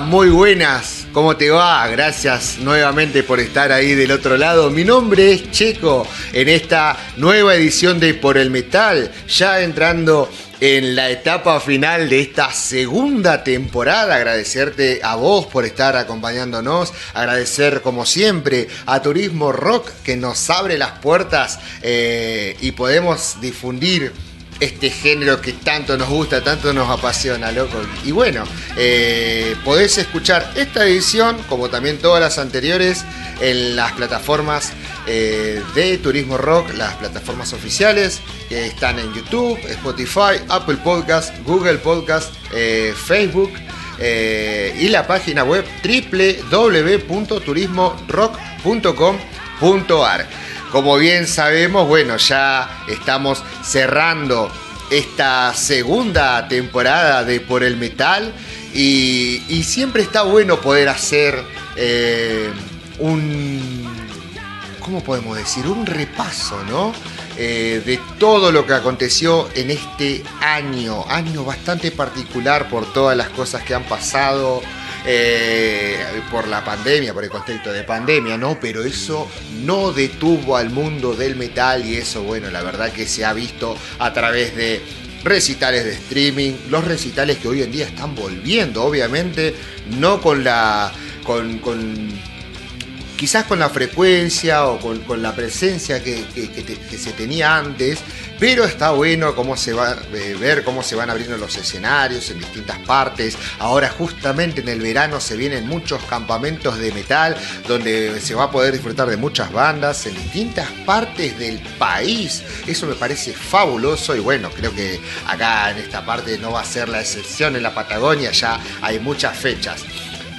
Muy buenas. ¿Cómo te va? Gracias nuevamente por estar ahí del otro lado. Mi nombre es Checo en esta nueva edición de Por el Metal, ya entrando en la etapa final de esta segunda temporada. Agradecerte a vos por estar acompañándonos. Agradecer como siempre a Turismo Rock que nos abre las puertas eh, y podemos difundir este género que tanto nos gusta, tanto nos apasiona, loco. Y bueno, eh, podés escuchar esta edición, como también todas las anteriores, en las plataformas eh, de Turismo Rock, las plataformas oficiales, que están en YouTube, Spotify, Apple Podcast, Google Podcast, eh, Facebook. y la página web www.turismorock.com.ar. Como bien sabemos, bueno, ya estamos cerrando esta segunda temporada de Por el Metal y, siempre está bueno poder hacer eh, un, ¿cómo podemos decir? Un repaso, ¿no? Eh, de todo lo que aconteció en este año, año bastante particular por todas las cosas que han pasado, eh, por la pandemia, por el contexto de pandemia, ¿no? Pero eso no detuvo al mundo del metal y eso, bueno, la verdad que se ha visto a través de recitales de streaming, los recitales que hoy en día están volviendo, obviamente, no con la. con, quizás con la frecuencia o con, la presencia que, se tenía antes, pero está bueno cómo se va eh, ver cómo se van abriendo los escenarios en distintas partes. Ahora justamente en el verano se vienen muchos campamentos de metal donde se va a poder disfrutar de muchas bandas en distintas partes del país. Eso me parece fabuloso y bueno, creo que acá en esta parte no va a ser la excepción en la Patagonia, ya hay muchas fechas.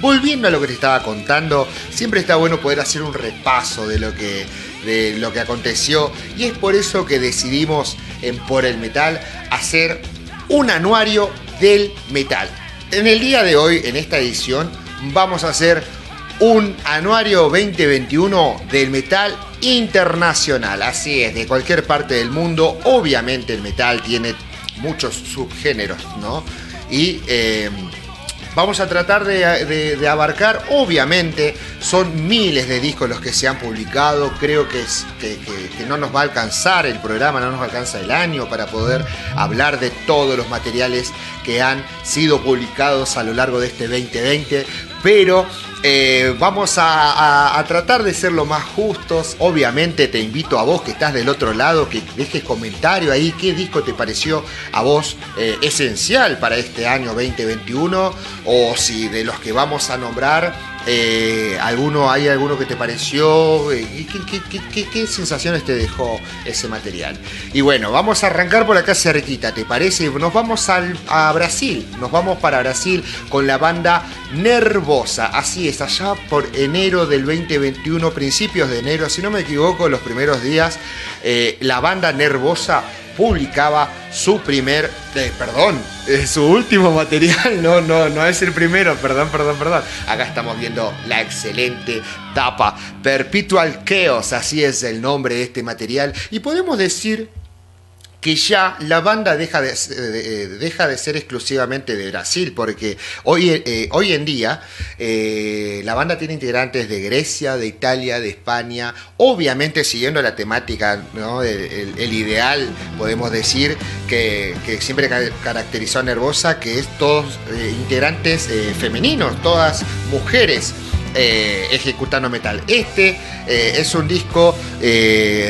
Volviendo a lo que te estaba contando, siempre está bueno poder hacer un repaso de lo que, de lo que aconteció y es por eso que decidimos en Por el Metal hacer un anuario del metal. En el día de hoy, en esta edición, vamos a hacer un anuario 2021 del metal internacional. Así es, de cualquier parte del mundo. Obviamente el metal tiene muchos subgéneros, ¿no? Y eh, vamos a tratar de, abarcar, obviamente, son miles de discos los que se han publicado, creo que, no nos va a alcanzar el programa, no nos alcanza el año para poder hablar de todos los materiales que han sido publicados a lo largo de este 2020, pero eh, vamos a, tratar de ser lo más justos. Obviamente te invito a vos que estás del otro lado que dejes comentario ahí qué disco te pareció a vos eh, esencial para este año 2021 o si de los que vamos a nombrar eh, ¿alguno, ¿Hay alguno que te pareció? Eh, ¿Qué, sensaciones te dejó ese material? Y bueno, vamos a arrancar por acá cerquita, ¿te parece? Nos vamos a Brasil, nos vamos para Brasil con la banda Nervosa. Así es, allá por enero del 2021, principios de enero, si no me equivoco, los primeros días, eh, la banda Nervosa publicaba su primer, perdón, eh, su último material, no, no, no es el primero, perdón, perdón, perdón. Acá estamos viendo la excelente tapa, Perpetual Chaos, así es el nombre de este material, y podemos decir que ya la banda deja de, eh, deja de ser exclusivamente de Brasil, porque hoy, eh, hoy en día eh, la banda tiene integrantes de Grecia, de Italia, de España, obviamente siguiendo la temática, el, ideal, podemos decir, que, siempre caracterizó a Nervosa, que es todos integrantes femeninos, todas mujeres. Ejecutando metal. Este es un disco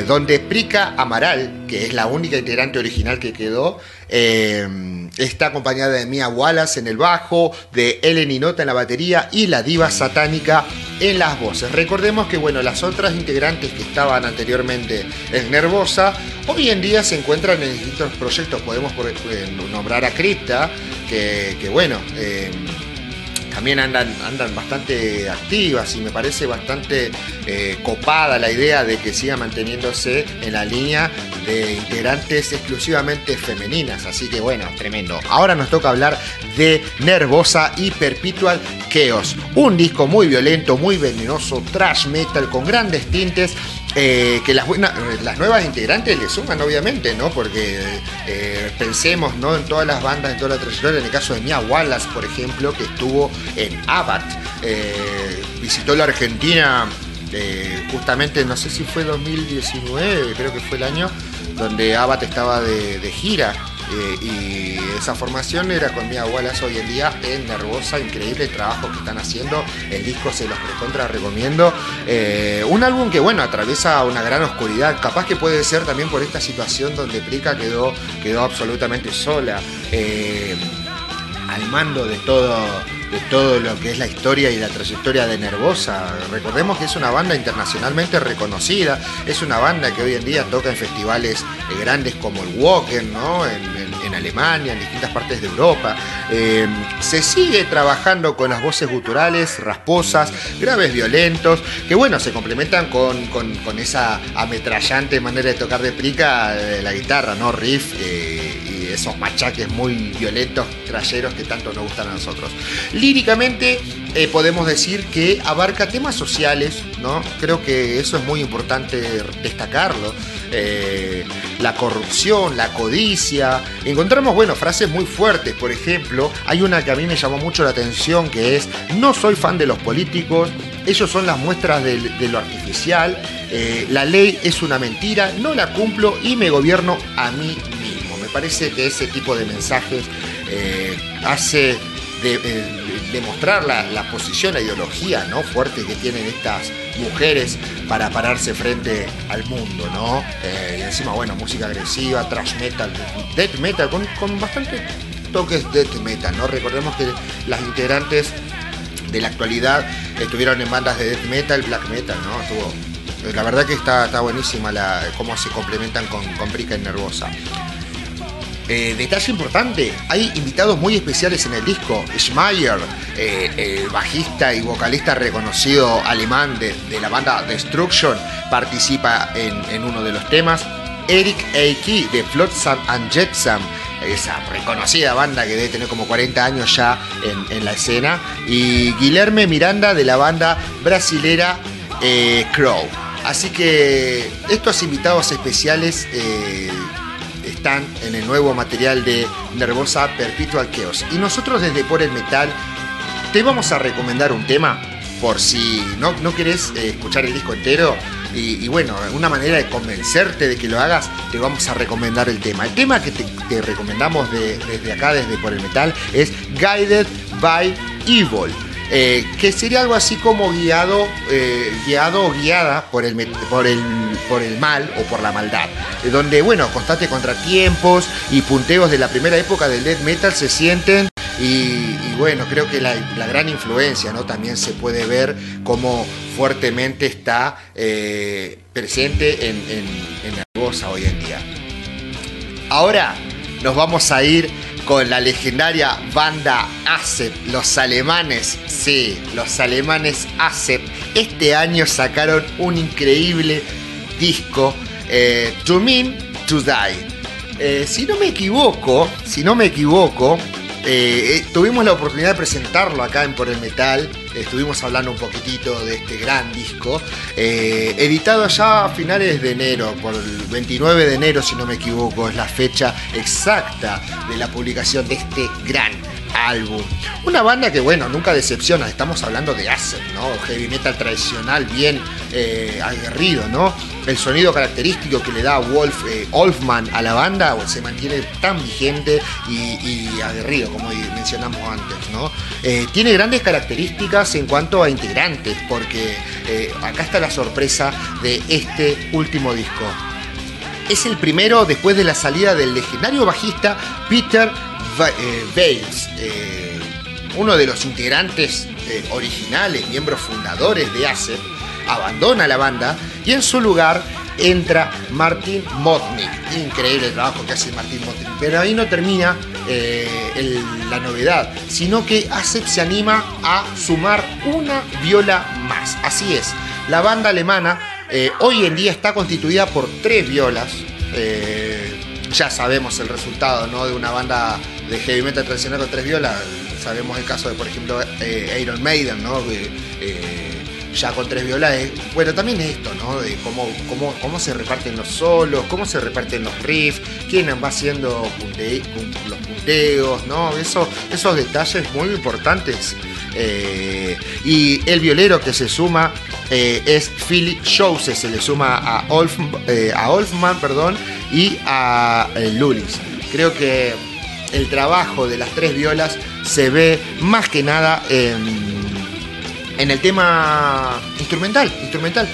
donde Prica Amaral, que es la única integrante original que quedó. Eh, está acompañada de Mia Wallace en el bajo, de Ellen Nota en la batería y la diva satánica en las voces. Recordemos que bueno, las otras integrantes que estaban anteriormente en Nervosa, hoy en día se encuentran en distintos proyectos. Podemos eh, nombrar a Cripta, que, bueno. También andan, andan bastante activas y me parece bastante eh, copada la idea de que siga manteniéndose en la línea de integrantes exclusivamente femeninas. Así que bueno, tremendo. Ahora nos toca hablar de Nervosa y Perpetual Chaos. Un disco muy violento, muy venenoso, trash metal con grandes tintes eh, que las, buenas, las nuevas integrantes le suman, obviamente, ¿no? Porque eh, pensemos, ¿no? En todas las bandas, en toda la trayectoria, en el caso de Mia Wallace, por ejemplo, que estuvo en Abat, eh, visitó la Argentina justamente, no sé si fue 2019, creo que fue el año, donde Abat estaba de gira eh, y esa formación era con Mia Wallace hoy en día en Nervosa, increíble trabajo que están haciendo. El disco se los recontra recomiendo. Eh, un álbum que, bueno, atraviesa una gran oscuridad. Capaz que puede ser también por esta situación donde Prica quedó, quedó absolutamente sola. Eh, al mando de todo de todo lo que es la historia y la trayectoria de Nervosa. Recordemos que es una banda internacionalmente reconocida, es una banda que hoy en día toca en festivales eh, grandes como el Walker, ¿no? en, Alemania, en distintas partes de Europa. Eh, se sigue trabajando con las voces guturales, rasposas, graves violentos, que bueno, se complementan con, esa ametrallante manera de tocar de prica de la guitarra, ¿no? Riff. Eh, esos machaques muy violentos, trayeros que tanto nos gustan a nosotros. Líricamente eh, podemos decir que abarca temas sociales, ¿no? Creo que eso es muy importante destacarlo. Eh, la corrupción, la codicia. Encontramos, bueno, frases muy fuertes. Por ejemplo, hay una que a mí me llamó mucho la atención que es, no soy fan de los políticos, ellos son las muestras de, lo artificial, eh, la ley es una mentira, no la cumplo y me gobierno a mí parece que ese tipo de mensajes eh, hace eh, demostrar la, posición, la ideología ¿no? fuerte que tienen estas mujeres para pararse frente al mundo, ¿no? Eh, y encima, bueno, música agresiva, trash metal, death metal, con, con bastante toques death metal, ¿no? Recordemos que las integrantes de la actualidad estuvieron en bandas de death metal, black metal, ¿no? Estuvo, la verdad que está, está buenísima la, cómo se complementan con, con Brica y Nervosa. Eh, detalle importante, hay invitados muy especiales en el disco. Schmeier, eh, bajista y vocalista reconocido alemán de, la banda Destruction, participa en, uno de los temas. Eric Eiki de Flotsam and Jetsam, esa reconocida banda que debe tener como 40 años ya en, la escena. Y Guilherme Miranda de la banda brasilera eh, Crow. Así que estos invitados especiales en el nuevo material de Nervosa Perpetual Chaos. Y nosotros desde Por el Metal te vamos a recomendar un tema por si no, no querés eh, escuchar el disco entero. Y, bueno, una manera de convencerte de que lo hagas, te vamos a recomendar el tema. El tema que te, recomendamos desde acá, desde Por el Metal, es Guided by Evil. Eh, que sería algo así como guiado, eh, guiado o guiada por el, por, el, por el mal o por la maldad, eh, donde, bueno, constantes contratiempos y punteos de la primera época del death metal se sienten y, bueno, creo que la, gran influencia ¿no? también se puede ver como fuertemente está presente en, en, en la hoy en día. Ahora nos vamos a ir con la legendaria banda ASEP, los alemanes, sí, los alemanes ASEP, este año sacaron un increíble disco, eh, To Mean To Die. Eh, si no me equivoco, si no me equivoco, eh, tuvimos la oportunidad de presentarlo acá en Por el Metal. Estuvimos hablando un poquitito de este gran disco, eh, editado ya a finales de enero, por el 29 de enero si no me equivoco, es la fecha exacta de la publicación de este gran álbum. Una banda que, bueno, nunca decepciona. Estamos hablando de Acid, ¿no? Heavy metal tradicional, bien eh, aguerrido, ¿no? El sonido característico que le da Wolf eh, Olfman a la banda se mantiene tan vigente y, aguerrido, como mencionamos antes, ¿no? Eh, tiene grandes características en cuanto a integrantes, porque acá está la sorpresa de este último disco. Es el primero después de la salida del legendario bajista Peter Bales, eh, uno de los integrantes eh, originales, miembros fundadores de ACEP, abandona la banda y en su lugar entra Martin Motnik. Increíble el trabajo que hace Martin Motnik. Pero ahí no termina eh, la novedad, sino que ACEP se anima a sumar una viola más. Así es, la banda alemana hoy en día está constituida por tres violas. ya sabemos el resultado ¿no? de una banda de heavy metal tradicional con tres violas. Sabemos el caso de, por ejemplo, eh, Iron Maiden, ¿no? Eh, ya con tres violas, bueno, también esto, ¿no? De cómo, cómo, cómo se reparten los solos, cómo se reparten los riffs, quién va haciendo los punteos, ¿no? Eso, esos detalles muy importantes. Eh, y el violero que se suma eh, es Philip Jose, se le suma a, Olf, a Olfman perdón, y a Lulis. Creo que el trabajo de las tres violas se ve más que nada en, el tema instrumental, instrumental.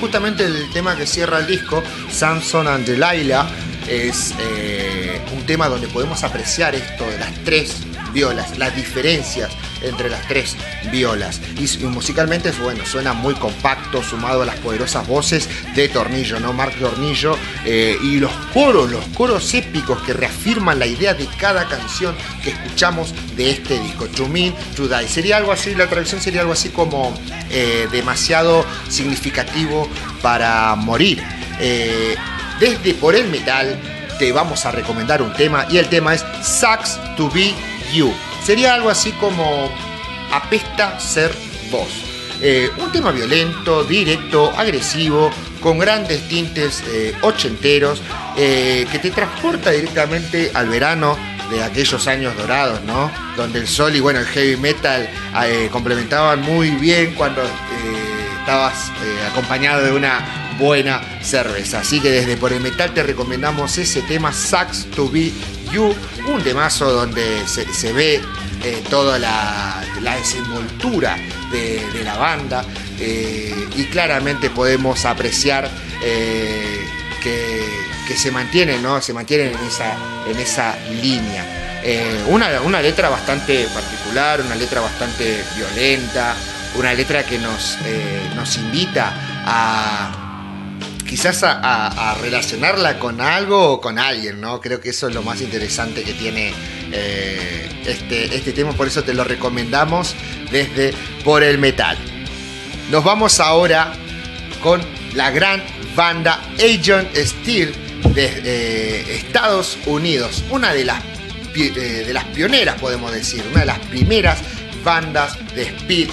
justamente el tema que cierra el disco, Samson and Delilah, es eh, un tema donde podemos apreciar esto de las tres violas, las diferencias entre las tres violas. Y, musicalmente, bueno, suena muy compacto, sumado a las poderosas voces de Tornillo, ¿no? Mark Tornillo, eh, y los coros, los coros épicos que reafirman la idea de cada canción que escuchamos de este disco. To Me, To Die. Sería algo así, la traducción sería algo así como eh, demasiado significativo para morir. Eh, desde Por el Metal te vamos a recomendar un tema y el tema es Sucks to Be You. Sería algo así como Apesta ser vos. Eh, un tema violento, directo, agresivo, con grandes tintes eh, ochenteros, eh, que te transporta directamente al verano de aquellos años dorados, ¿no? Donde el sol y bueno, el heavy metal complementaban muy bien cuando estabas acompañado de una buena cerveza. Así que desde Por el Metal te recomendamos ese tema Sucks to Be Un temazo donde se, ve eh, toda la, desenvoltura de, la banda eh, y claramente podemos apreciar eh, que, se mantienen, ¿no? Se mantienen en esa, en esa línea. Una, una, letra bastante particular, una letra bastante violenta, una letra que nos, nos invita a quizás a, relacionarla con algo o con alguien, ¿no? Creo que eso es lo más interesante que tiene eh, este, este tema, por eso te lo recomendamos desde Por el Metal. Nos vamos ahora con la gran banda Agent Steel de eh, Estados Unidos, una de las, eh, de las pioneras, podemos decir, una de las primeras bandas de speed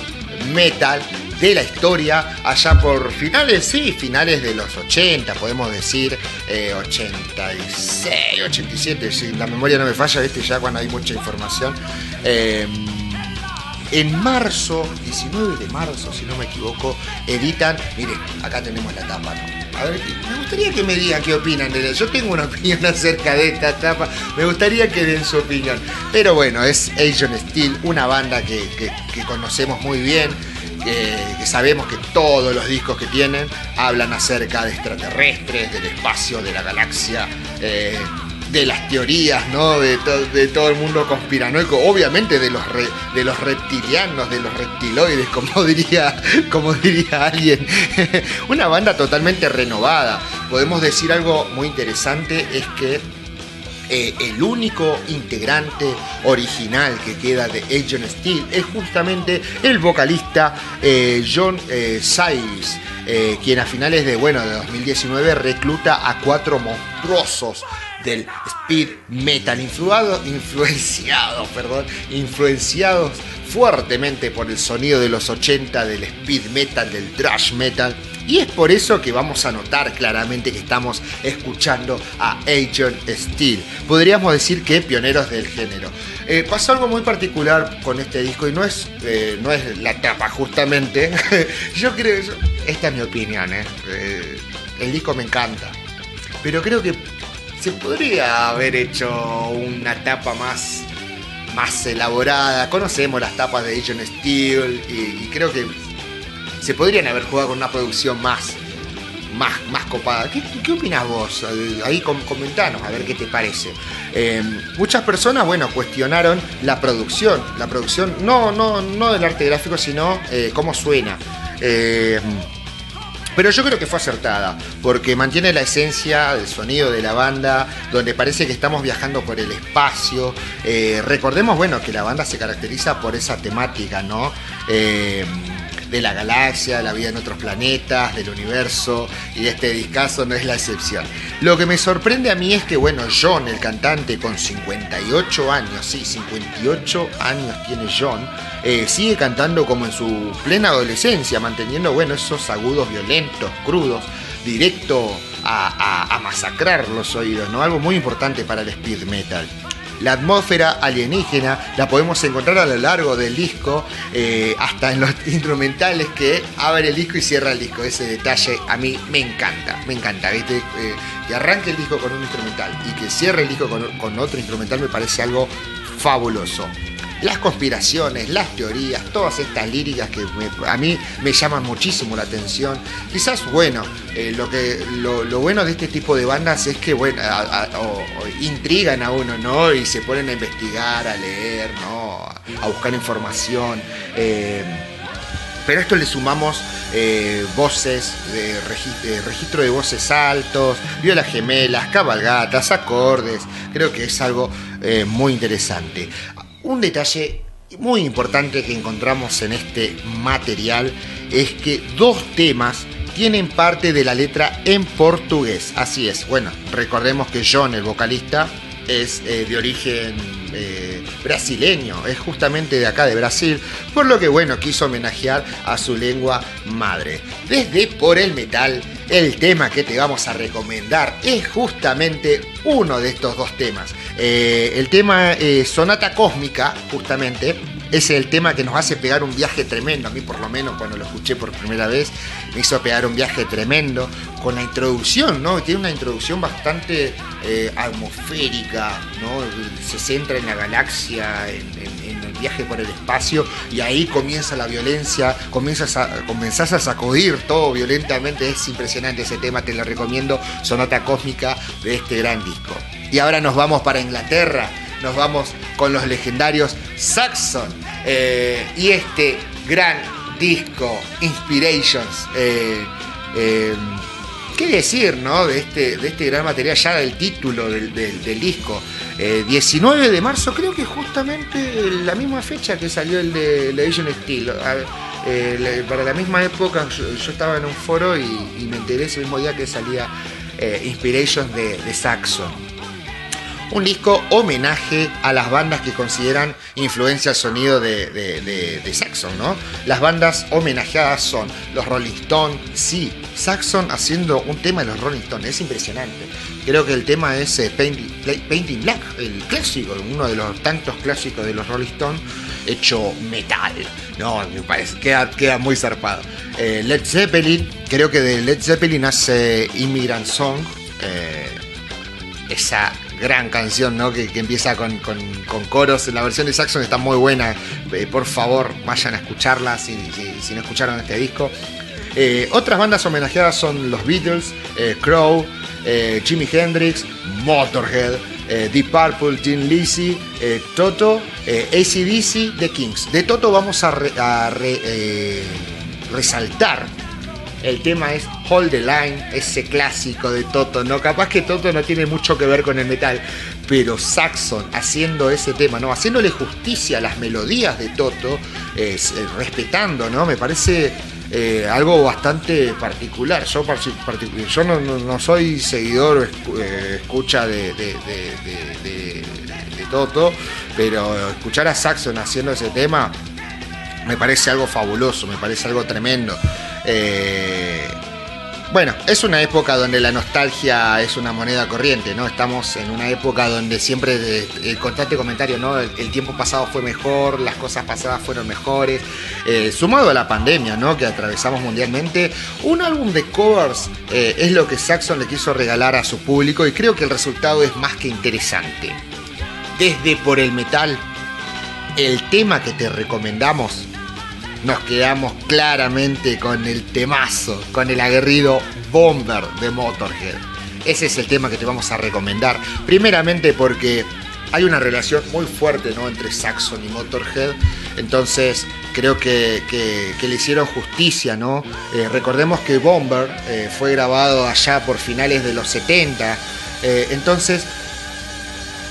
metal de la historia, allá por finales, sí, finales de los 80, podemos decir, 86, eh, 87, si la memoria no me falla, viste, ya cuando hay mucha información. Eh, en marzo, 19 de marzo, si no me equivoco, editan, mire, acá tenemos la tapa, A ver, me gustaría que me digan qué opinan de Yo tengo una opinión acerca de esta tapa, me gustaría que den su opinión. Pero bueno, es Asian Steel, una banda que conocemos muy bien, que, sabemos que todos los discos que tienen hablan acerca de extraterrestres, del espacio, de la galaxia, eh, de las teorías, ¿no? De, todo el mundo conspiranoico, obviamente de los, de los reptilianos, de los reptiloides, como diría, como diría alguien. Una banda totalmente renovada. Podemos decir algo muy interesante, es que eh, el único integrante original que queda de Agent Steel es justamente el vocalista eh, John eh, Siles, quien a finales de, bueno, de 2019 recluta a cuatro monstruosos del speed metal, influenciados, perdón, influenciados fuertemente por el sonido de los 80 del speed metal, del thrash metal y es por eso que vamos a notar claramente que estamos escuchando a Agent Steel. Podríamos decir que pioneros del género. Eh, pasó algo muy particular con este disco y no es, eh, no es la tapa justamente. yo creo, esta es mi opinión, ¿eh? el disco me encanta. Pero creo que se podría haber hecho una tapa más, más elaborada. Conocemos las tapas de Agent Steel y creo que se podrían haber jugado con una producción más, más, más copada. ¿Qué, opinas vos? Ahí comentanos, a ver qué te parece. Em, muchas personas, bueno, cuestionaron la producción. La producción, no, no, no del arte gráfico, sino eh, cómo suena. Pero yo creo que fue acertada, porque mantiene la esencia del sonido de la banda, donde parece que estamos viajando por el espacio. Eh, recordemos, bueno, que la banda se caracteriza por esa temática, ¿no? De la galaxia, la vida en otros planetas, del universo, y este discazo no es la excepción. Lo que me sorprende a mí es que, bueno, John, el cantante, con 58 años, sí, 58 años tiene John, eh, sigue cantando como en su plena adolescencia, manteniendo, bueno, esos agudos violentos, crudos, directo a, a masacrar los oídos, ¿no? Algo muy importante para el speed metal. La atmósfera alienígena la podemos encontrar a lo largo del disco, eh, hasta en los instrumentales que abre el disco y cierra el disco. Ese detalle a mí me encanta, me encanta. Eh, que arranque el disco con un instrumental y que cierre el disco con otro instrumental me parece algo fabuloso las conspiraciones, las teorías, todas estas líricas que a mí me llaman muchísimo la atención. Quizás, bueno, eh, lo, que, lo, bueno de este tipo de bandas es que, bueno, intrigan a uno, ¿no? Y se ponen a investigar, a leer, ¿no? A buscar información. Eh, pero a esto le sumamos eh, voces, registro de voces altos, violas gemelas, cabalgatas, acordes. Creo que es algo muy interesante. Un detalle muy importante que encontramos en este material es que dos temas tienen parte de la letra en portugués. Así es, bueno, recordemos que John, el vocalista, es eh, de origen eh, brasileño, es justamente de acá de Brasil, por lo que bueno, quiso homenajear a su lengua madre. Desde Por el Metal, el tema que te vamos a recomendar es justamente uno de estos dos temas. Eh, el tema Sonata Cósmica, justamente, es el tema que nos hace pegar un viaje tremendo. A mí por lo menos cuando lo escuché por primera vez me hizo pegar un viaje tremendo con la introducción, ¿no? Tiene una introducción bastante eh, atmosférica, ¿no? Se centra en la galaxia, en, el viaje por el espacio y ahí comienza la violencia, comienzas a, comenzás a sacudir todo violentamente. Es impresionante ese tema, te lo recomiendo. Sonata cósmica de este gran disco. Y ahora nos vamos para Inglaterra nos vamos con los legendarios Saxon eh, y este gran disco, Inspirations. Eh, eh, ¿Qué decir, no? De este, de este gran material, ya del título del, disco. 19 de marzo, creo que justamente la misma fecha que salió el de Legend Steel. para la misma época yo, estaba en un foro y, me enteré ese mismo día que salía Inspirations de, de Saxon un disco homenaje a las bandas que consideran influencia al sonido de, Saxon, ¿no? Las bandas homenajeadas son los Rolling Stones, sí, Saxon haciendo un tema de los Rolling Stones, es impresionante. Creo que el tema es eh, Painting, Black, el clásico, uno de los tantos clásicos de los Rolling Stones, hecho metal. No, me parece, queda, queda muy zarpado. Eh, Led Zeppelin, creo que de Led Zeppelin hace Immigrant Song. Eh, esa gran canción, ¿no? Que, empieza con, coros. La versión de Saxon está muy buena. Eh, por favor, vayan a escucharla si, no escucharon este disco. Eh, otras bandas homenajeadas son los Beatles, eh, Crow, Jimi Hendrix, Motorhead, Deep Purple, Tim Lizzy, Toto, ACDC, The Kings. De Toto vamos a, resaltar el tema es Hold the Line, ese clásico de Toto, ¿no? Capaz que Toto no tiene mucho que ver con el metal, pero Saxon haciendo ese tema, ¿no? Haciéndole justicia a las melodías de Toto, eh, respetando, ¿no? Me parece eh, algo bastante particular. Yo, yo no, soy seguidor o eh, escucha de, Toto, pero escuchar a Saxon haciendo ese tema me parece algo fabuloso, me parece algo tremendo. Bueno, es una época donde la nostalgia es una moneda corriente, ¿no? Estamos en una época donde siempre eh, el constante comentario, ¿no? El, tiempo pasado fue mejor, las cosas pasadas fueron mejores. Eh, sumado a la pandemia, ¿no? Que atravesamos mundialmente, un álbum de covers es lo que Saxon le quiso regalar a su público y creo que el resultado es más que interesante. Desde por el metal, el tema que te recomendamos nos quedamos claramente con el temazo, con el aguerrido Bomber de Motorhead. Ese es el tema que te vamos a recomendar. Primeramente porque hay una relación muy fuerte ¿no? entre Saxon y Motorhead. Entonces creo que, le hicieron justicia. ¿no? Eh, recordemos que Bomber eh, fue grabado allá por finales de los 70. Eh, entonces,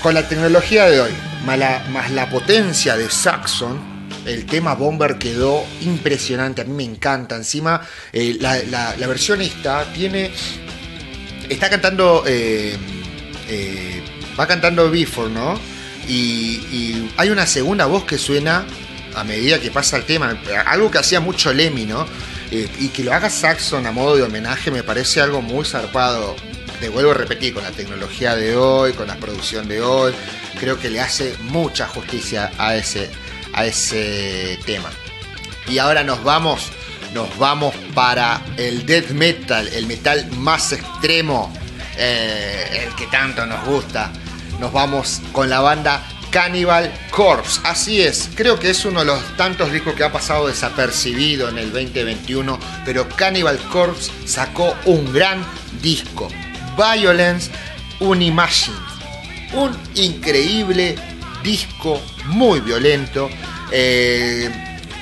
con la tecnología de hoy, más la potencia de Saxon, el tema Bomber quedó impresionante, a mí me encanta. Encima, eh, la, versión esta tiene. Está cantando. Eh, eh, va cantando Before, ¿no? Y, hay una segunda voz que suena a medida que pasa el tema. Algo que hacía mucho Lemmy, ¿no? y que lo haga Saxon a modo de homenaje me parece algo muy zarpado. Te vuelvo a repetir, con la tecnología de hoy, con la producción de hoy, creo que le hace mucha justicia a ese, a ese tema. Y ahora nos vamos, nos vamos para el death metal, el metal más extremo, eh, el que tanto nos gusta. Nos vamos con la banda Cannibal Corpse. Así es, creo que es uno de los tantos discos que ha pasado desapercibido en el 2021, pero Cannibal Corpse sacó un gran disco, Violence Unimagined. Un increíble disco muy violento. Eh,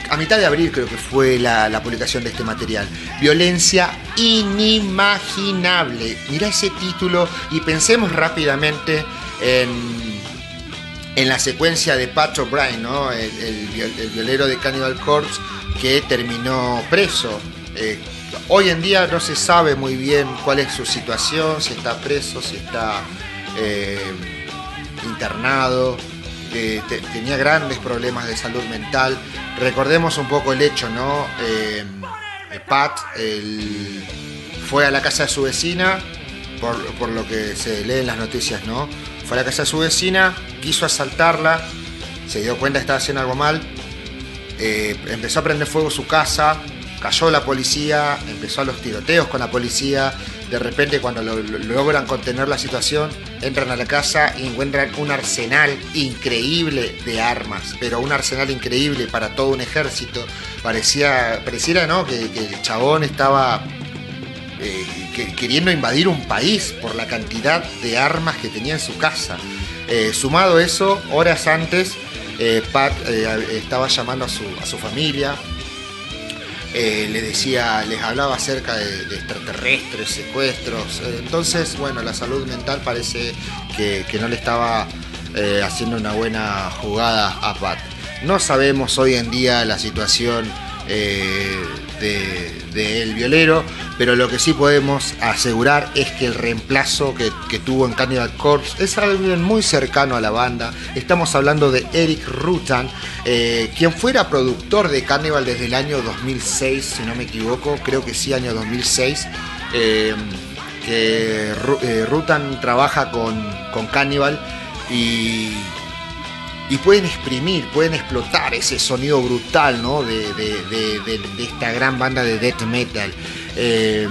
a mitad de abril creo que fue la, publicación de este material. Violencia inimaginable. Mira ese título y pensemos rápidamente en, en la secuencia de Pat O'Brien, ¿no? el, violero de Cannibal Corpse que terminó preso. Eh, hoy en día no se sabe muy bien cuál es su situación, si está preso, si está eh, internado tenía grandes problemas de salud mental. Recordemos un poco el hecho, ¿no? Eh, Pat fue a la casa de su vecina, por, lo que se lee en las noticias, ¿no? Fue a la casa de su vecina, quiso asaltarla, se dio cuenta que estaba haciendo algo mal, eh, empezó a prender fuego su casa, cayó la policía, empezó a los tiroteos con la policía, de repente cuando logran contener la situación, entran a la casa y encuentran un arsenal increíble de armas, pero un arsenal increíble para todo un ejército. Parecía, pareciera ¿no? que, el chabón estaba eh, queriendo invadir un país por la cantidad de armas que tenía en su casa. Eh, sumado eso, horas antes, eh, Pat estaba llamando a su, a su familia, eh, le decía, les hablaba acerca de, extraterrestres, secuestros. Eh, entonces, bueno, la salud mental parece que, no le estaba eh, haciendo una buena jugada a Pat. No sabemos hoy en día la situación de, El Violero, pero lo que sí podemos asegurar es que el reemplazo que, tuvo en Cannibal Corpse es alguien muy cercano a la banda. Estamos hablando de Eric Rutan, eh, quien fuera productor de Cannibal desde el año 2006, si no me equivoco, creo que sí, año 2006. Eh, que eh, Rutan trabaja con, con Cannibal y y pueden exprimir, pueden explotar ese sonido brutal ¿no? de, esta gran banda de death metal. Eh,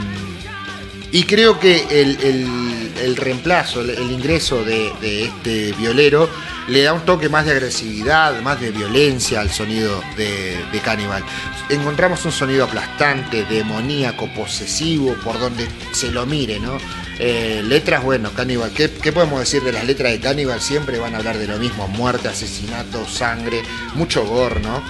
y creo que el, reemplazo, el, ingreso de, este violero le da un toque más de agresividad, más de violencia al sonido de, de Cannibal. Encontramos un sonido aplastante, demoníaco, posesivo, por donde se lo mire, ¿no? Eh, letras, bueno, Cannibal, ¿qué, podemos decir de las letras de Cannibal? Siempre van a hablar de lo mismo, muerte, asesinato, sangre, mucho gore, ¿no?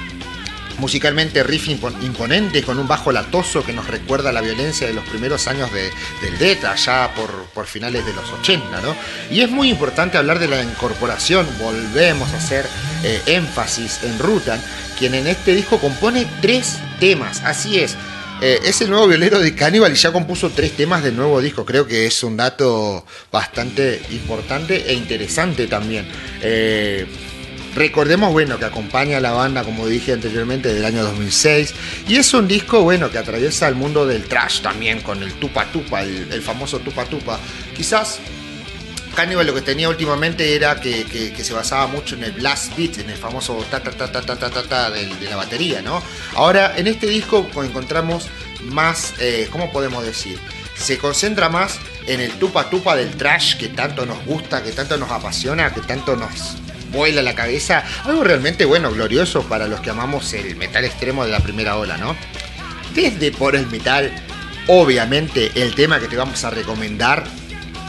Musicalmente riff imponente con un bajo latoso que nos recuerda la violencia de los primeros años de, del Deta, ya por, finales de los 80, ¿no? Y es muy importante hablar de la incorporación, volvemos a hacer eh, énfasis en Rutan, quien en este disco compone tres temas, así es, eh, es el nuevo violero de Cannibal y ya compuso tres temas del nuevo disco. Creo que es un dato bastante importante e interesante también. Eh, recordemos, bueno, que acompaña a la banda, como dije anteriormente, del año 2006. Y es un disco, bueno, que atraviesa el mundo del trash también, con el tupa tupa, el, famoso tupa tupa. Quizás Cannibal lo que tenía últimamente era que, se basaba mucho en el blast beat, en el famoso ta ta ta ta ta ta ta, de, la batería, ¿no? Ahora en este disco encontramos más, eh, ¿cómo podemos decir? Se concentra más en el tupa tupa del trash que tanto nos gusta, que tanto nos apasiona, que tanto nos vuela la cabeza. Algo realmente bueno, glorioso para los que amamos el metal extremo de la primera ola, ¿no? Desde por el metal, obviamente el tema que te vamos a recomendar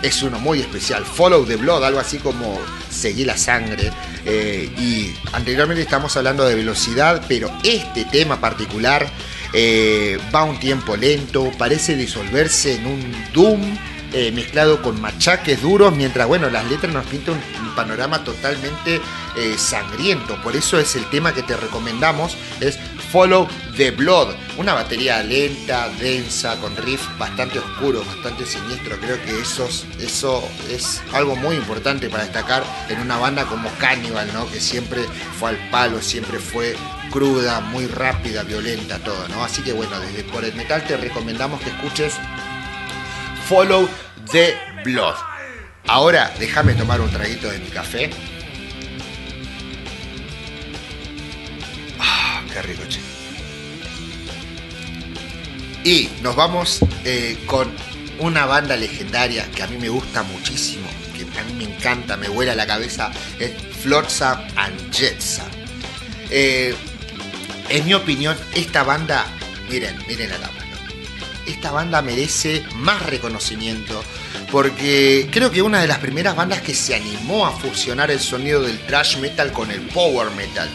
es uno muy especial. Follow the Blood, algo así como seguir la sangre. Eh, y anteriormente estamos hablando de velocidad, pero este tema particular eh, va un tiempo lento, parece disolverse en un doom eh, mezclado con machaques duros, mientras, bueno, las letras nos pintan un, panorama totalmente eh, sangriento. Por eso es el tema que te recomendamos, es Follow the Blood, una batería lenta, densa, con riff bastante oscuro, bastante siniestro. Creo que eso, eso es algo muy importante para destacar en una banda como Cannibal, ¿no? que siempre fue al palo, siempre fue cruda, muy rápida, violenta, todo, ¿no? Así que bueno, desde por el metal te recomendamos que escuches Follow the Blood. Ahora déjame tomar un traguito de mi café. Ah, qué rico. Y nos vamos eh, con una banda legendaria que a mí me gusta muchísimo, que a mí me encanta, me vuela la cabeza, es Flotsam and Jetsam. Eh, en mi opinión, esta banda, miren, miren a la mano, esta banda merece más reconocimiento porque creo que una de las primeras bandas que se animó a fusionar el sonido del thrash metal con el power metal.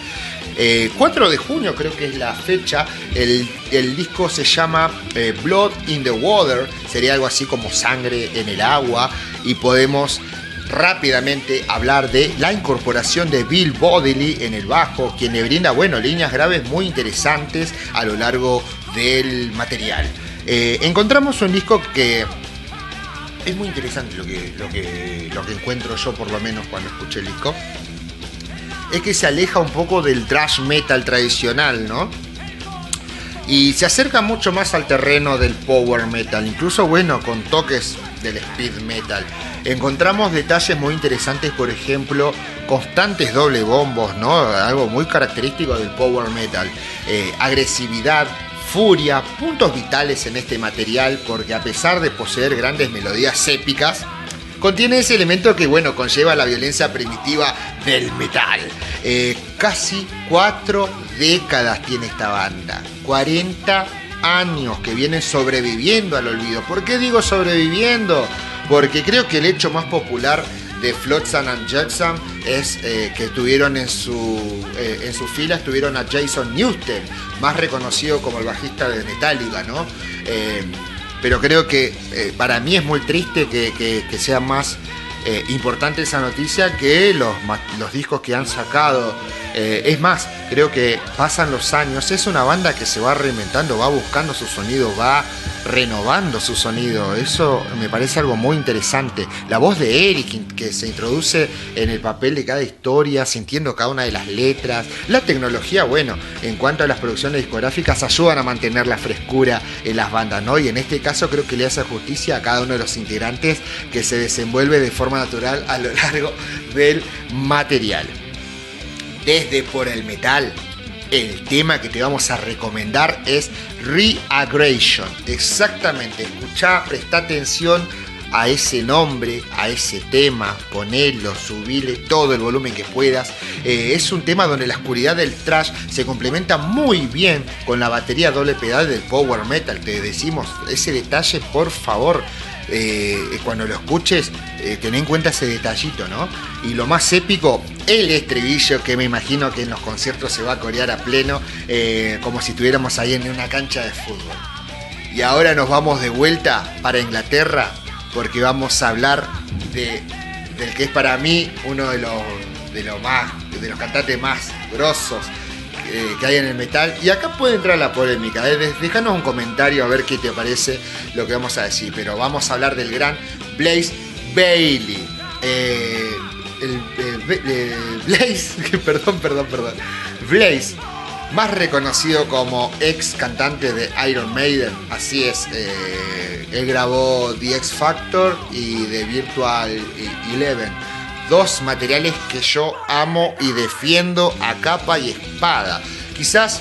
4 eh, de junio creo que es la fecha, el, disco se llama eh, Blood in the Water, sería algo así como sangre en el agua y podemos rápidamente hablar de la incorporación de Bill Bodley en el bajo, quien le brinda, bueno, líneas graves muy interesantes a lo largo del material. Eh, encontramos un disco que es muy interesante lo que, lo, que, lo que encuentro yo, por lo menos cuando escuché el disco. Es que se aleja un poco del thrash metal tradicional, ¿no? Y se acerca mucho más al terreno del power metal, incluso bueno, con toques del speed metal. Encontramos detalles muy interesantes, por ejemplo, constantes doble bombos, ¿no? Algo muy característico del power metal. Eh, agresividad, furia, puntos vitales en este material, porque a pesar de poseer grandes melodías épicas, contiene ese elemento que, bueno, conlleva la violencia primitiva del metal. Eh, casi cuatro décadas tiene esta banda. 40 años que viene sobreviviendo al olvido. ¿Por qué digo sobreviviendo? Porque creo que el hecho más popular de Flotsam and Jetsam es eh, que tuvieron en su, eh, en su fila estuvieron a Jason Newsted, más reconocido como el bajista de Metallica, ¿no? Eh, pero creo que para mí es muy triste que, sea más importante esa noticia que los, los discos que han sacado. es más, creo que pasan los años, es una banda que se va reinventando, va buscando su sonido, va renovando su sonido. Eso me parece algo muy interesante. La voz de Eric, que se introduce en el papel de cada historia, sintiendo cada una de las letras. La tecnología, bueno, en cuanto a las producciones discográficas, ayudan a mantener la frescura en las bandas, ¿no? Y en este caso creo que le hace justicia a cada uno de los integrantes que se desenvuelve de forma natural a lo largo del material. Desde por el metal el tema que te vamos a recomendar es Reaggration. Exactamente, escucha, presta atención a ese nombre, a ese tema, ponelo, subile todo el volumen que puedas. Eh, es un tema donde la oscuridad del trash se complementa muy bien con la batería doble pedal del power metal. Te decimos ese detalle, por favor. Eh, cuando lo escuches, eh, ten en cuenta ese detallito, ¿no? Y lo más épico, el estribillo que me imagino que en los conciertos se va a corear a pleno, eh, como si estuviéramos ahí en una cancha de fútbol. Y ahora nos vamos de vuelta para Inglaterra, porque vamos a hablar de, del que es para mí uno de los, de más, de los cantantes más grosos eh, que hay en el metal. Y acá puede entrar la polémica. ¿eh? Déjanos un comentario a ver qué te parece lo que vamos a decir. Pero vamos a hablar del gran Blaze Bailey. Eh, el, Blaze, perdón, perdón, perdón. Blaze, más reconocido como ex cantante de Iron Maiden, así es. él grabó The X Factor y The Virtual Eleven dos materiales que yo amo y defiendo a capa y espada. Quizás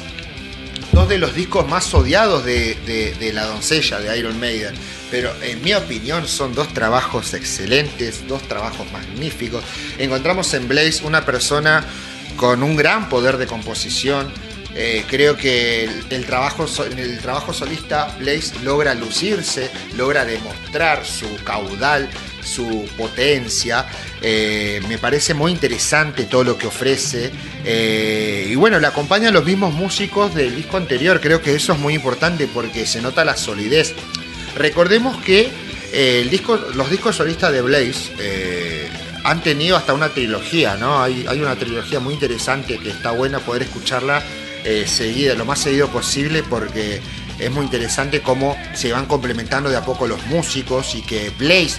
dos de los discos más odiados de, La Doncella, de Iron Maiden. Pero en mi opinión son dos trabajos excelentes, dos trabajos magníficos. Encontramos en Blaze una persona con un gran poder de composición. Eh, creo que el, trabajo, en el trabajo solista Blaze logra lucirse, logra demostrar su caudal, su potencia. Eh, me parece muy interesante todo lo que ofrece. Eh, y bueno, le acompañan los mismos músicos del disco anterior. Creo que eso es muy importante porque se nota la solidez. Recordemos que el disco, los discos solistas de Blaze eh, han tenido hasta una trilogía, ¿no? Hay, hay, una trilogía muy interesante que está buena poder escucharla eh, seguida, lo más seguido posible, porque es muy interesante cómo se van complementando de a poco los músicos y que Blaze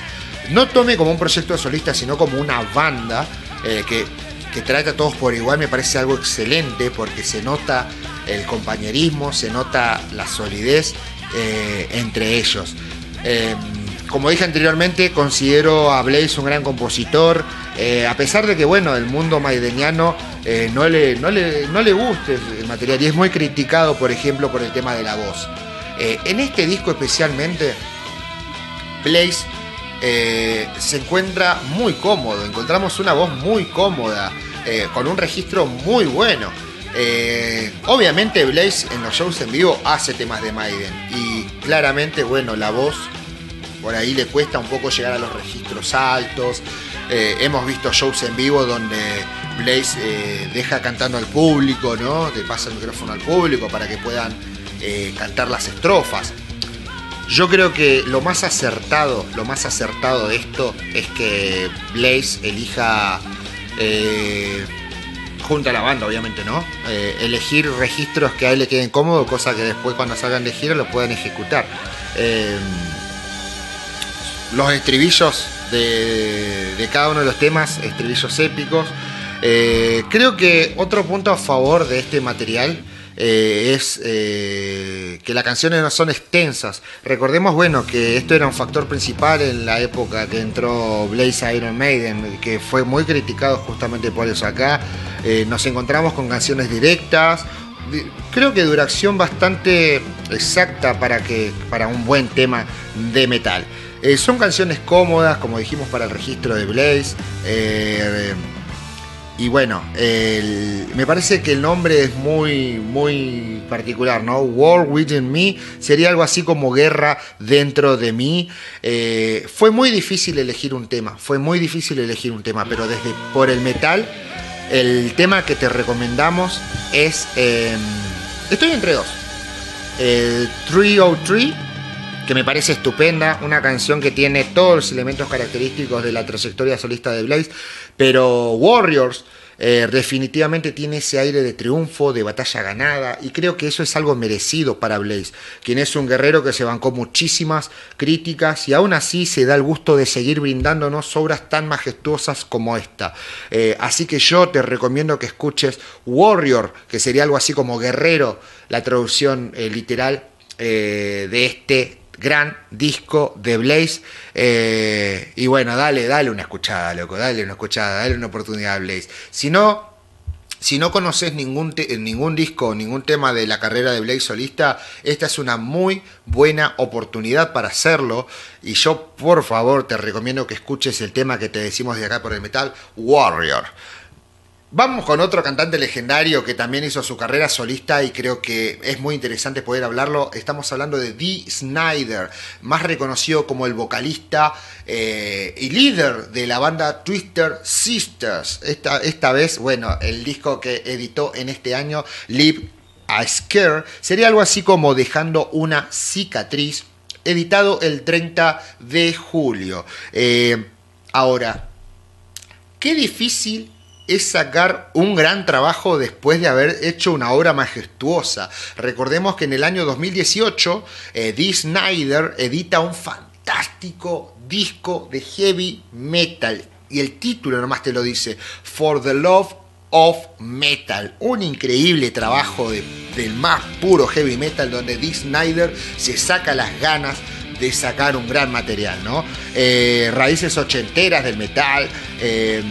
no tome como un proyecto solista, sino como una banda eh, que, que trata a todos por igual, me parece algo excelente porque se nota el compañerismo, se nota la solidez eh, entre ellos. Eh, como dije anteriormente, considero a Blaze un gran compositor, a pesar de que, bueno, el mundo maideniano no, le, no, le, no le guste el material y es muy criticado, por ejemplo, por el tema de la voz. en este disco especialmente, Blaze eh, se encuentra muy cómodo. Encontramos una voz muy cómoda, eh, con un registro muy bueno. Eh, obviamente Blaze en los shows en vivo hace temas de Maiden y claramente, bueno, la voz por ahí le cuesta un poco llegar a los registros altos. hemos visto shows en vivo donde Blaze deja cantando al público, ¿no? Le pasa el micrófono al público para que puedan cantar las estrofas. Yo creo que lo más acertado, lo más acertado de esto es que Blaze elija eh, junto a la banda, obviamente, ¿no? Eh, elegir registros que a él le queden cómodos, cosa que después cuando salgan de gira lo puedan ejecutar. Eh, los estribillos de, de, cada uno de los temas, estribillos épicos. creo que otro punto a favor de este material eh, es eh, que las canciones no son extensas. Recordemos, bueno, que esto era un factor principal en la época que entró Blaze Iron Maiden, que fue muy criticado justamente por eso. Acá eh, nos encontramos con canciones directas, creo que duración bastante exacta para, que, para un buen tema de metal. son canciones cómodas, como dijimos, para el registro de Blaze. Y bueno, me parece que el nombre es muy, muy particular, ¿no? War Within Me sería algo así como guerra dentro de mí. Eh, fue muy difícil elegir un tema, fue muy difícil elegir un tema, pero desde por el metal, el tema que te recomendamos es. Em, estoy entre dos. El 303 que me parece estupenda, una canción que tiene todos los elementos característicos de la trayectoria solista de Blaze, pero Warriors eh, definitivamente tiene ese aire de triunfo, de batalla ganada, y creo que eso es algo merecido para Blaze, quien es un guerrero que se bancó muchísimas críticas y aún así se da el gusto de seguir brindándonos obras tan majestuosas como esta. Eh, así que yo te recomiendo que escuches Warrior, que sería algo así como guerrero, la traducción eh, literal de este gran disco de Blaze. Eh, y bueno, dale, dale una escuchada, loco, dale una escuchada, dale una oportunidad a Blaze. Si no, si no conoces ningún, ningún disco, ningún tema de la carrera de Blaze solista, esta es una muy buena oportunidad para hacerlo. Y yo, por favor, te recomiendo que escuches el tema que te decimos de acá por el metal, Warrior. Vamos con otro cantante legendario que también hizo su carrera solista y creo que es muy interesante poder hablarlo. Estamos hablando de Dee Snyder, más reconocido como el vocalista eh, y líder de la banda Twister Sisters. Esta, esta vez, bueno, el disco que editó en este año, Live a Scare, sería algo así como Dejando una cicatriz, editado el 30 de julio. Eh, ahora, qué difícil es sacar un gran trabajo después de haber hecho una obra majestuosa. Recordemos que en el año 2018 eh, Dee Snyder edita un fantástico disco de heavy metal y el título nomás te lo dice, For the Love of Metal, un increíble trabajo del más puro heavy metal donde Dee Snyder se saca las ganas de sacar un gran material, ¿no? Eh, raíces ochenteras del metal. Eh,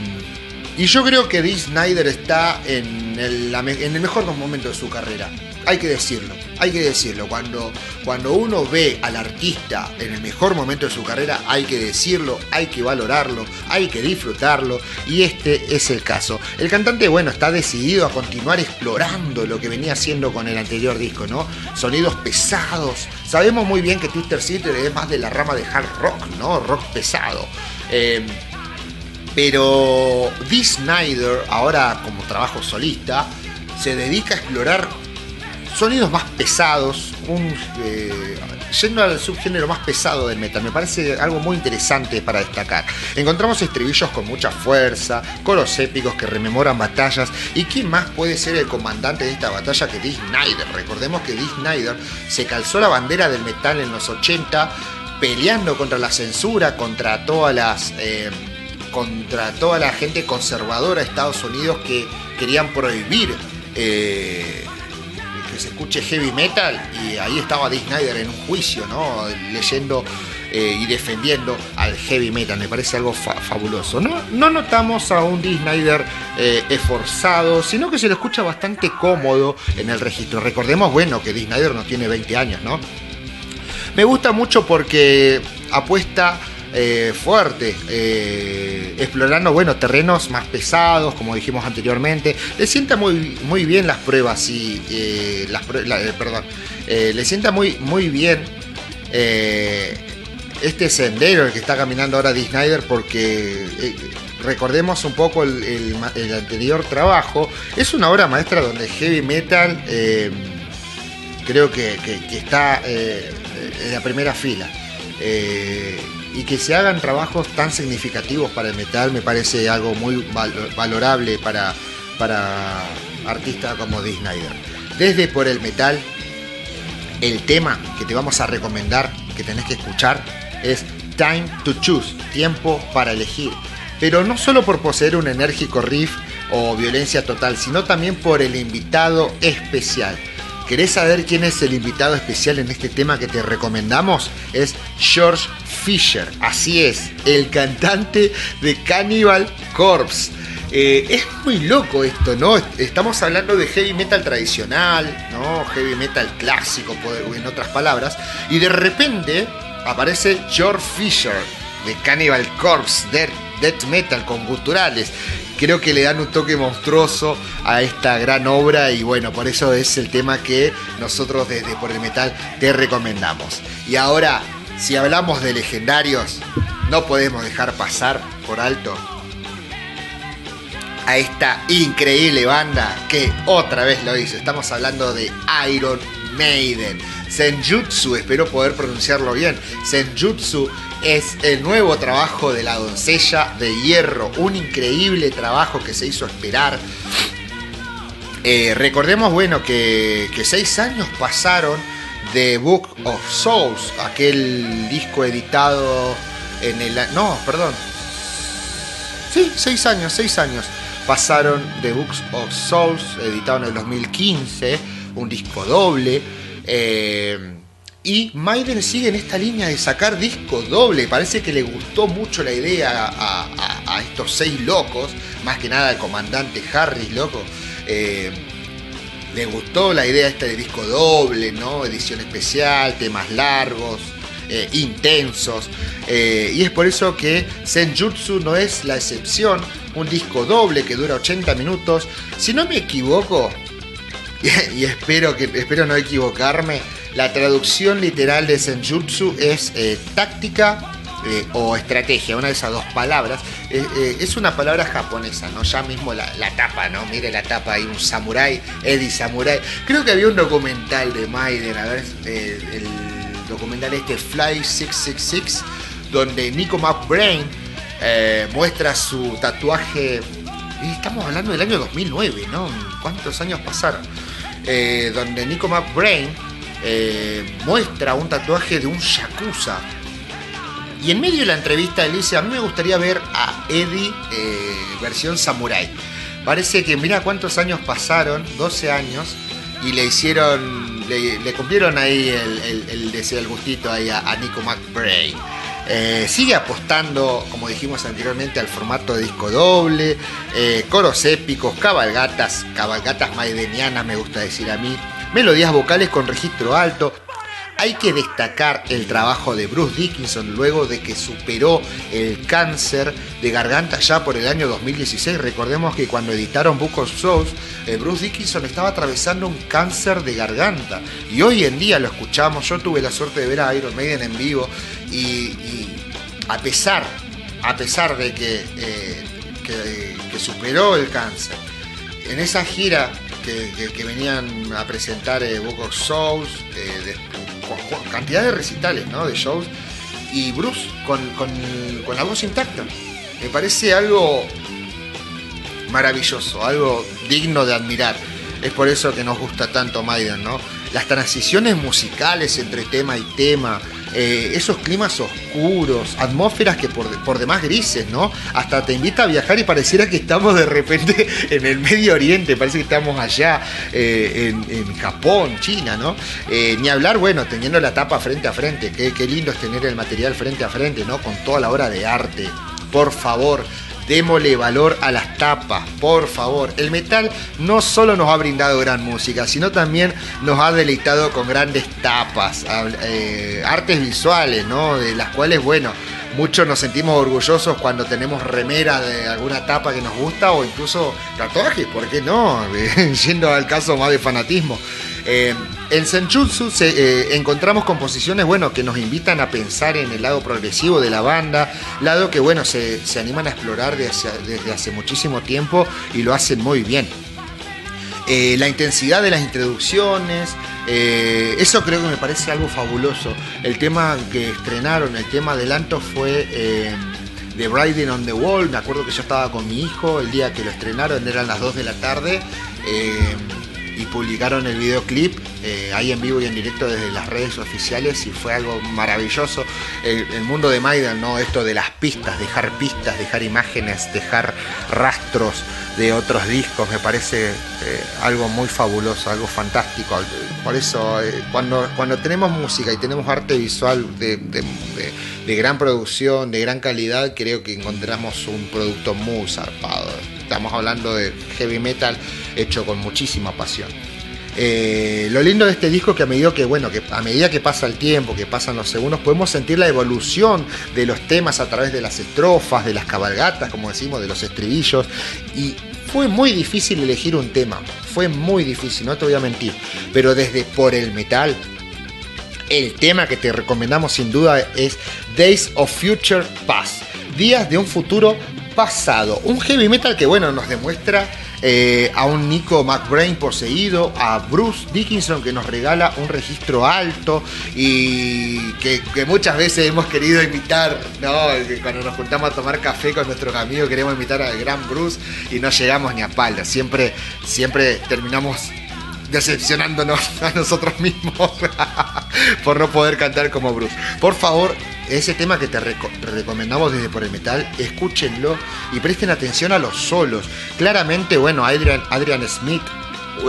y yo creo que Dee Snyder está en el, en el mejor momento de su carrera. Hay que decirlo, hay que decirlo. Cuando, cuando uno ve al artista en el mejor momento de su carrera, hay que decirlo, hay que valorarlo, hay que disfrutarlo. Y este es el caso. El cantante, bueno, está decidido a continuar explorando lo que venía haciendo con el anterior disco, ¿no? Sonidos pesados. Sabemos muy bien que Twister City es más de la rama de hard rock, ¿no? Rock pesado. Eh, pero Dee Snyder, ahora como trabajo solista, se dedica a explorar sonidos más pesados, eh, yendo al subgénero más pesado del metal, me parece algo muy interesante para destacar. Encontramos estribillos con mucha fuerza, coros épicos que rememoran batallas, y quién más puede ser el comandante de esta batalla que Dee Snyder. Recordemos que Dee Snyder se calzó la bandera del metal en los 80 peleando contra la censura, contra todas las eh, contra toda la gente conservadora de Estados Unidos que querían prohibir eh, que se escuche heavy metal y ahí estaba Dee Snyder en un juicio, ¿no? leyendo eh, y defendiendo al heavy metal, me parece algo fabuloso. No, no notamos a un Dee Snyder eh, esforzado, sino que se lo escucha bastante cómodo en el registro. Recordemos, bueno, que Dee Snyder no tiene 20 años, ¿no? Me gusta mucho porque apuesta eh, fuerte, eh, explorando bueno, terrenos más pesados, como dijimos anteriormente. Le sienta muy, muy bien las pruebas y eh, las, perdón, le sienta muy, muy bien este sendero el que está caminando ahora Dee Snyder porque recordemos un poco el, anterior trabajo, es una obra maestra donde heavy metal creo que está en la primera fila y que se hagan trabajos tan significativos para el metal me parece algo muy valorable para, para artistas como Dee Snyder. Desde por el metal, el tema que te vamos a recomendar, que tenés que escuchar, es Time to Choose, tiempo para elegir. Pero no solo por poseer un enérgico riff o violencia total, sino también por el invitado especial. ¿Querés saber quién es el invitado especial en este tema que te recomendamos? Es George Fisher. Así es, el cantante de Cannibal Corpse. Eh, es muy loco esto, ¿no? Estamos hablando de heavy metal tradicional, ¿no? Heavy metal clásico, en otras palabras. Y de repente aparece George Fisher de Cannibal Corpse, death metal con guturales creo que le dan un toque monstruoso a esta gran obra y bueno, por eso es el tema que nosotros desde Por el Metal te recomendamos. Y ahora, si hablamos de legendarios, no podemos dejar pasar por alto a esta increíble banda que otra vez lo hizo. Estamos hablando de Iron Maiden. Senjutsu, espero poder pronunciarlo bien. Senjutsu es el nuevo trabajo de la doncella de hierro, un increíble trabajo que se hizo esperar. Eh, recordemos, bueno, que, seis años pasaron de Book of Souls, aquel disco editado en el... No, perdón. Sí, seis años, seis años pasaron de Books of Souls, editado en el 2015, un disco doble. Eh, y Maiden sigue en esta línea de sacar disco doble. Parece que le gustó mucho la idea a, estos seis locos, más que nada al comandante Harris, loco. Eh, le gustó la idea esta de disco doble, ¿no? Edición especial, temas largos, eh, intensos. Y es por eso que Senjutsu no es la excepción. Un disco doble que dura 80 minutos. Si no me equivoco, y, espero, que, espero no equivocarme, la traducción literal de Senjutsu es eh, táctica eh, o estrategia, una de esas dos palabras. Eh, es una palabra japonesa, ¿no? Ya mismo la, tapa, ¿no? Mire la tapa, hay un samurái, Eddie Samurai. Creo que había un documental de Maiden, a ver, el documental este Fly 666, donde Nico McBrain muestra su tatuaje. estamos hablando del año 2009, ¿no? ¿Cuántos años pasaron? Donde Nico McBrain eh, muestra un tatuaje de un yakuza. Y en medio de la entrevista él dice, a mí me gustaría ver a Eddie eh, versión samurai. Parece que mira cuántos años pasaron, 12 años, y le hicieron, le, cumplieron ahí el, deseo, el gustito ahí a, Nico McBrain. Eh, sigue apostando, como dijimos anteriormente, al formato de disco doble, coros épicos, cabalgatas, cabalgatas maidenianas me gusta decir a mí, melodías vocales con registro alto. Hay que destacar el trabajo de Bruce Dickinson luego de que superó el cáncer de garganta ya por el año 2016. Recordemos que cuando editaron Book of Souls, eh, Bruce Dickinson estaba atravesando un cáncer de garganta. Y hoy en día lo escuchamos. Yo tuve la suerte de ver a Iron Maiden en vivo y, a pesar, a pesar de que, eh, que superó el cáncer, en esa gira que, venían a presentar eh, Book of Souls, eh, cantidad de recitales, ¿no? De shows. Y Bruce con, con, con la voz intacta. Me parece algo maravilloso, algo digno de admirar. Es por eso que nos gusta tanto Maiden, ¿no? Las transiciones musicales entre tema y tema, eh, esos climas oscuros, atmósferas que por, por, demás grises, ¿no? Hasta te invita a viajar y pareciera que estamos de repente en el Medio Oriente, parece que estamos allá eh, en, Japón, China, ¿no? Eh, ni hablar, bueno, teniendo la tapa frente a frente, qué, qué lindo es tener el material frente a frente, ¿no? Con toda la obra de arte. Por favor, démosle valor a las tapas, por favor. El metal no solo nos ha brindado gran música, sino también nos ha deleitado con grandes tapas, eh, artes visuales, ¿no? De las cuales, bueno, muchos nos sentimos orgullosos cuando tenemos remera de alguna tapa que nos gusta o incluso tatuajes, ¿por qué no? Yendo al caso más de fanatismo. Eh, en Senjutsu eh, encontramos composiciones bueno, que nos invitan a pensar en el lado progresivo de la banda, lado que bueno, se, animan a explorar desde hace, muchísimo tiempo y lo hacen muy bien. Eh, la intensidad de las introducciones, eso creo que me parece algo fabuloso. El tema que estrenaron, el tema adelanto fue The Riding on the Wall, me acuerdo que yo estaba con mi hijo el día que lo estrenaron, eran las 2 de la tarde y publicaron el videoclip eh, ahí en vivo y en directo desde las redes oficiales y fue algo maravilloso. El, mundo de Maiden, ¿no? Esto de las pistas, dejar pistas, dejar imágenes, dejar rastros de otros discos, me parece eh, algo muy fabuloso, algo fantástico. Por eso, eh, cuando, cuando tenemos música y tenemos arte visual de, de gran producción, de gran calidad, creo que encontramos un producto muy zarpado. Estamos hablando de heavy metal hecho con muchísima pasión. Eh, lo lindo de este disco es que a medida que, bueno, que a medida que pasa el tiempo, que pasan los segundos, podemos sentir la evolución de los temas a través de las estrofas, de las cabalgatas, como decimos, de los estribillos. Y fue muy difícil elegir un tema. Fue muy difícil, no te voy a mentir. Pero desde Por el Metal, el tema que te recomendamos sin duda es Days of Future Past. Días de un futuro pasado. Un heavy metal que, bueno, nos demuestra eh, a un Nico McBrain poseído, a Bruce Dickinson que nos regala un registro alto y que, muchas veces hemos querido imitar, ¿no? Cuando nos juntamos a tomar café con nuestros amigos queremos imitar al gran Bruce y no llegamos ni a palo. Siempre, siempre terminamos decepcionándonos a nosotros mismos por no poder cantar como Bruce. Por favor, ese tema que te recomendamos desde Por el Metal, escúchenlo y presten atención a los solos. Claramente, bueno, Adrian, Adrian Smith,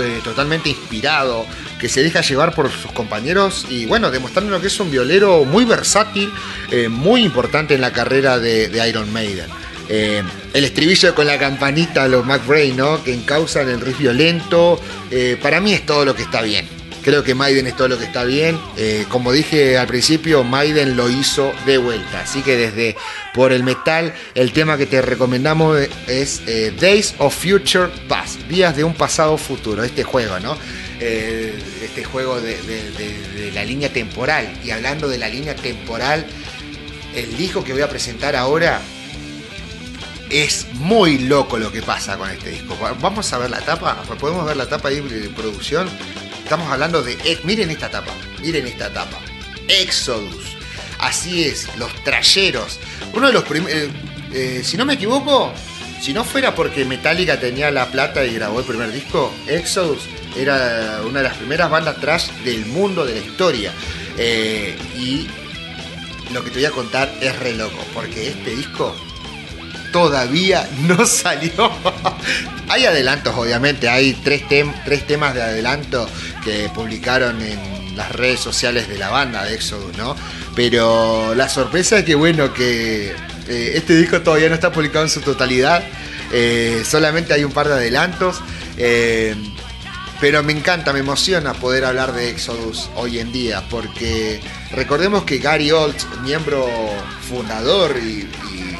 eh, totalmente inspirado, que se deja llevar por sus compañeros y bueno, demostrando que es un violero muy versátil, eh, muy importante en la carrera de, Iron Maiden. Eh, el estribillo con la campanita, los McRae, ¿no? Que encausan el riff violento. para mí es todo lo que está bien. Creo que Maiden es todo lo que está bien. Eh, como dije al principio, Maiden lo hizo de vuelta. Así que desde por el metal, el tema que te recomendamos es eh, Days of Future Past, días de un pasado futuro, este juego, ¿no? Eh, este juego de, la línea temporal. Y hablando de la línea temporal, el disco que voy a presentar ahora es muy loco lo que pasa con este disco. Vamos a ver la tapa, podemos ver la tapa ahí de producción. Estamos hablando de. Miren esta tapa, miren esta tapa. Exodus. Así es, los trayeros. Uno de los primeros. Eh, eh, si no me equivoco, si no fuera porque Metallica tenía la plata y grabó el primer disco, Exodus era una de las primeras bandas trash del mundo, de la historia. Eh, y lo que te voy a contar es re loco, porque este disco todavía no salió. hay adelantos, obviamente, hay tres, tres temas de adelanto que publicaron en las redes sociales de la banda de Exodus, ¿no? Pero la sorpresa es que, bueno, que eh, este disco todavía no está publicado en su totalidad, eh, solamente hay un par de adelantos. Eh, pero me encanta, me emociona poder hablar de Exodus hoy en día, porque recordemos que Gary Olt, miembro fundador y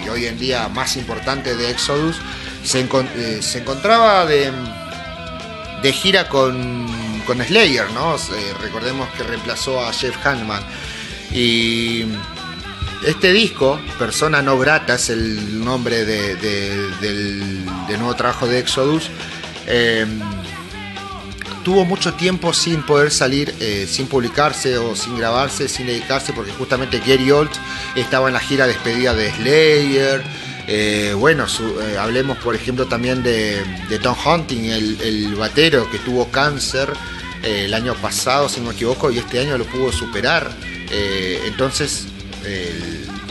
hoy en día más importante de Exodus, se, eh, encontraba de, de gira con, con, Slayer, ¿no? recordemos que reemplazó a Jeff Hanneman. Y este disco, Persona No Grata, es el nombre del, nuevo trabajo de Exodus. Eh, tuvo mucho tiempo sin poder salir, eh, sin publicarse o sin grabarse, sin dedicarse, porque justamente Gary Old estaba en la gira despedida de Slayer. Eh, bueno, eh, hablemos por ejemplo también de, Tom Hunting, el, el, batero que tuvo cáncer el año pasado, si no me equivoco, y este año lo pudo superar. entonces,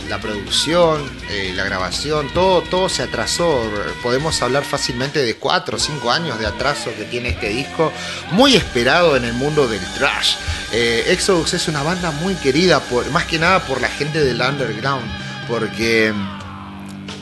la producción, eh, la grabación, todo, todo se atrasó. Podemos hablar fácilmente de 4 o 5 años de atraso que tiene este disco, muy esperado en el mundo del trash. Eh, Exodus es una banda muy querida, por, más que nada por la gente del underground, porque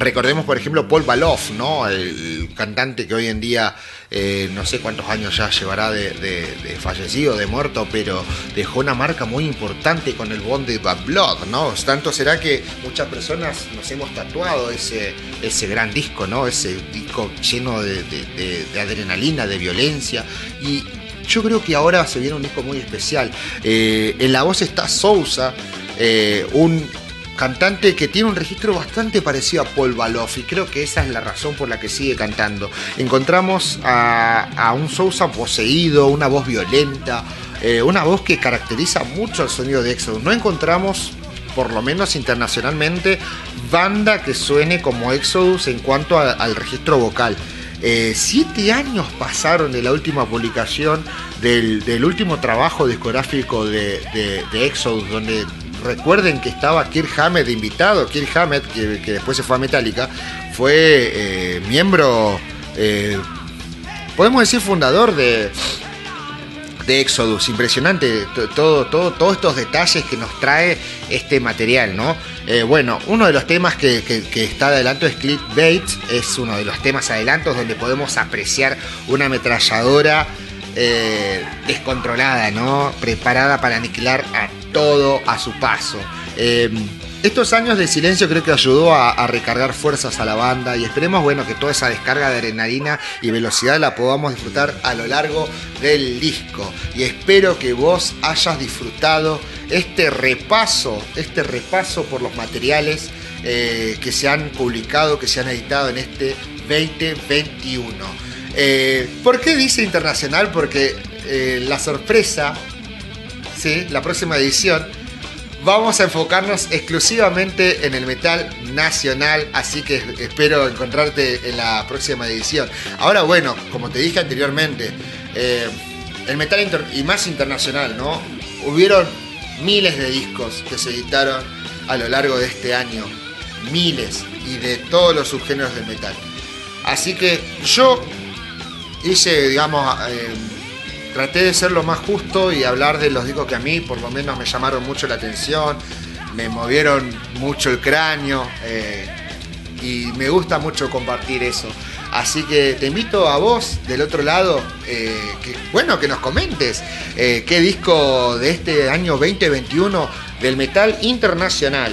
recordemos por ejemplo Paul Baloff, ¿no? el cantante que hoy en día eh, no sé cuántos años ya llevará de, fallecido, de muerto, pero dejó una marca muy importante con el bond de Bad Blood, ¿no? Tanto será que muchas personas nos hemos tatuado ese, ese gran disco, ¿no? Ese disco lleno de, adrenalina, de violencia y yo creo que ahora se viene un disco muy especial. Eh, en la voz está Sousa, eh, un cantante que tiene un registro bastante parecido a Paul Baloff y creo que esa es la razón por la que sigue cantando. Encontramos a, un Sousa poseído, una voz violenta, eh, una voz que caracteriza mucho el sonido de Exodus. No encontramos, por lo menos internacionalmente, banda que suene como Exodus en cuanto al registro vocal. Eh, siete años pasaron de la última publicación del, último trabajo discográfico de, de Exodus, donde recuerden que estaba Kirk Hammett invitado. Kirk Hammett, que, después se fue a Metallica, fue eh, miembro, eh, podemos decir fundador de, de Exodus. Impresionante todo, todo, todos estos detalles que nos trae este material, ¿no? Eh, bueno, uno de los temas que, está adelanto es Clickbait, es uno de los temas adelantos donde podemos apreciar una ametralladora descontrolada, ¿no? Preparada para aniquilar a todo a su paso. Em, estos años de silencio creo que ayudó a, recargar fuerzas a la banda y esperemos bueno que toda esa descarga de adrenalina y velocidad la podamos disfrutar a lo largo del disco y espero que vos hayas disfrutado este repaso, este repaso por los materiales eh, que se han publicado, que se han editado en este 2021. Eh, ¿Por qué dice internacional? Porque eh, la sorpresa la próxima edición, vamos a enfocarnos exclusivamente en el metal nacional, así que espero encontrarte en la próxima edición. Ahora, bueno, como te dije anteriormente, eh, el metal y más internacional, ¿no? Hubieron miles de discos que se editaron a lo largo de este año, miles, y de todos los subgéneros del metal. Así que yo hice, digamos, eh, traté de ser lo más justo y hablar de los discos que a mí por lo menos me llamaron mucho la atención, me movieron mucho el cráneo eh, y me gusta mucho compartir eso. Así que te invito a vos del otro lado, eh, bueno, que nos comentes eh, qué disco de este año 2021 del metal internacional,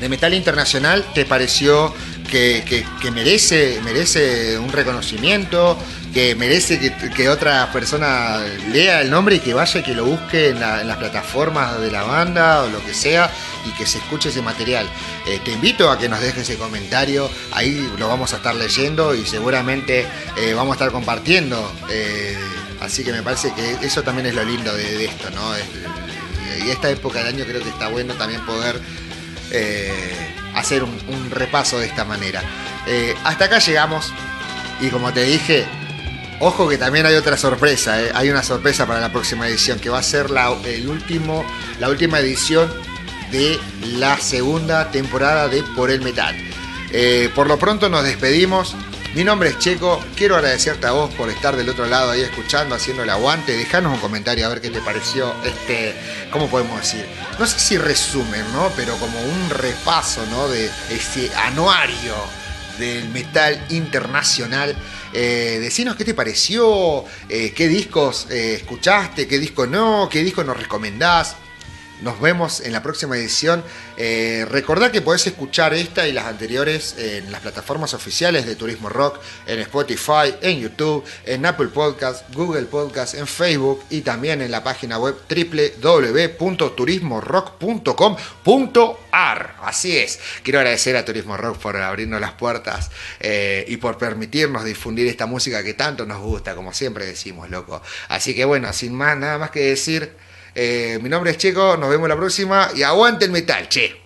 de metal internacional te pareció que, merece, merece un reconocimiento, que merece que, otra persona lea el nombre y que vaya y que lo busque en, las plataformas de la banda o lo que sea y que se escuche ese material. Eh, te invito a que nos dejes ese comentario, ahí lo vamos a estar leyendo y seguramente eh, vamos a estar compartiendo. Eh, así que me parece que eso también es lo lindo de, esto, ¿no? y esta época del año creo que está bueno también poder hacer un, repaso de esta manera. hasta acá llegamos y como te dije, Ojo que también hay otra sorpresa, ¿eh? hay una sorpresa para la próxima edición, que va a ser la, el último, la última edición de la segunda temporada de Por el Metal. Eh, por lo pronto nos despedimos. Mi nombre es Checo, quiero agradecerte a vos por estar del otro lado ahí escuchando, haciendo el aguante. Dejanos un comentario a ver qué te pareció este, ¿cómo podemos decir? No sé si resumen, ¿no? Pero como un repaso, ¿no? De este anuario del metal internacional. Eh, decinos qué te pareció, eh, qué discos eh, escuchaste, qué discos no, qué discos nos recomendás. Nos vemos en la próxima edición. Eh, recordá que podés escuchar esta y las anteriores en las plataformas oficiales de Turismo Rock, en Spotify, en YouTube, en Apple Podcast, Google Podcast, en Facebook y también en la página web www.turismorock.com.ar. Así es. Quiero agradecer a Turismo Rock por abrirnos las puertas eh, y por permitirnos difundir esta música que tanto nos gusta, como siempre decimos, loco. Así que bueno, sin más, nada más que decir. Eh, mi nombre es Checo, nos vemos la próxima y aguante el metal, che.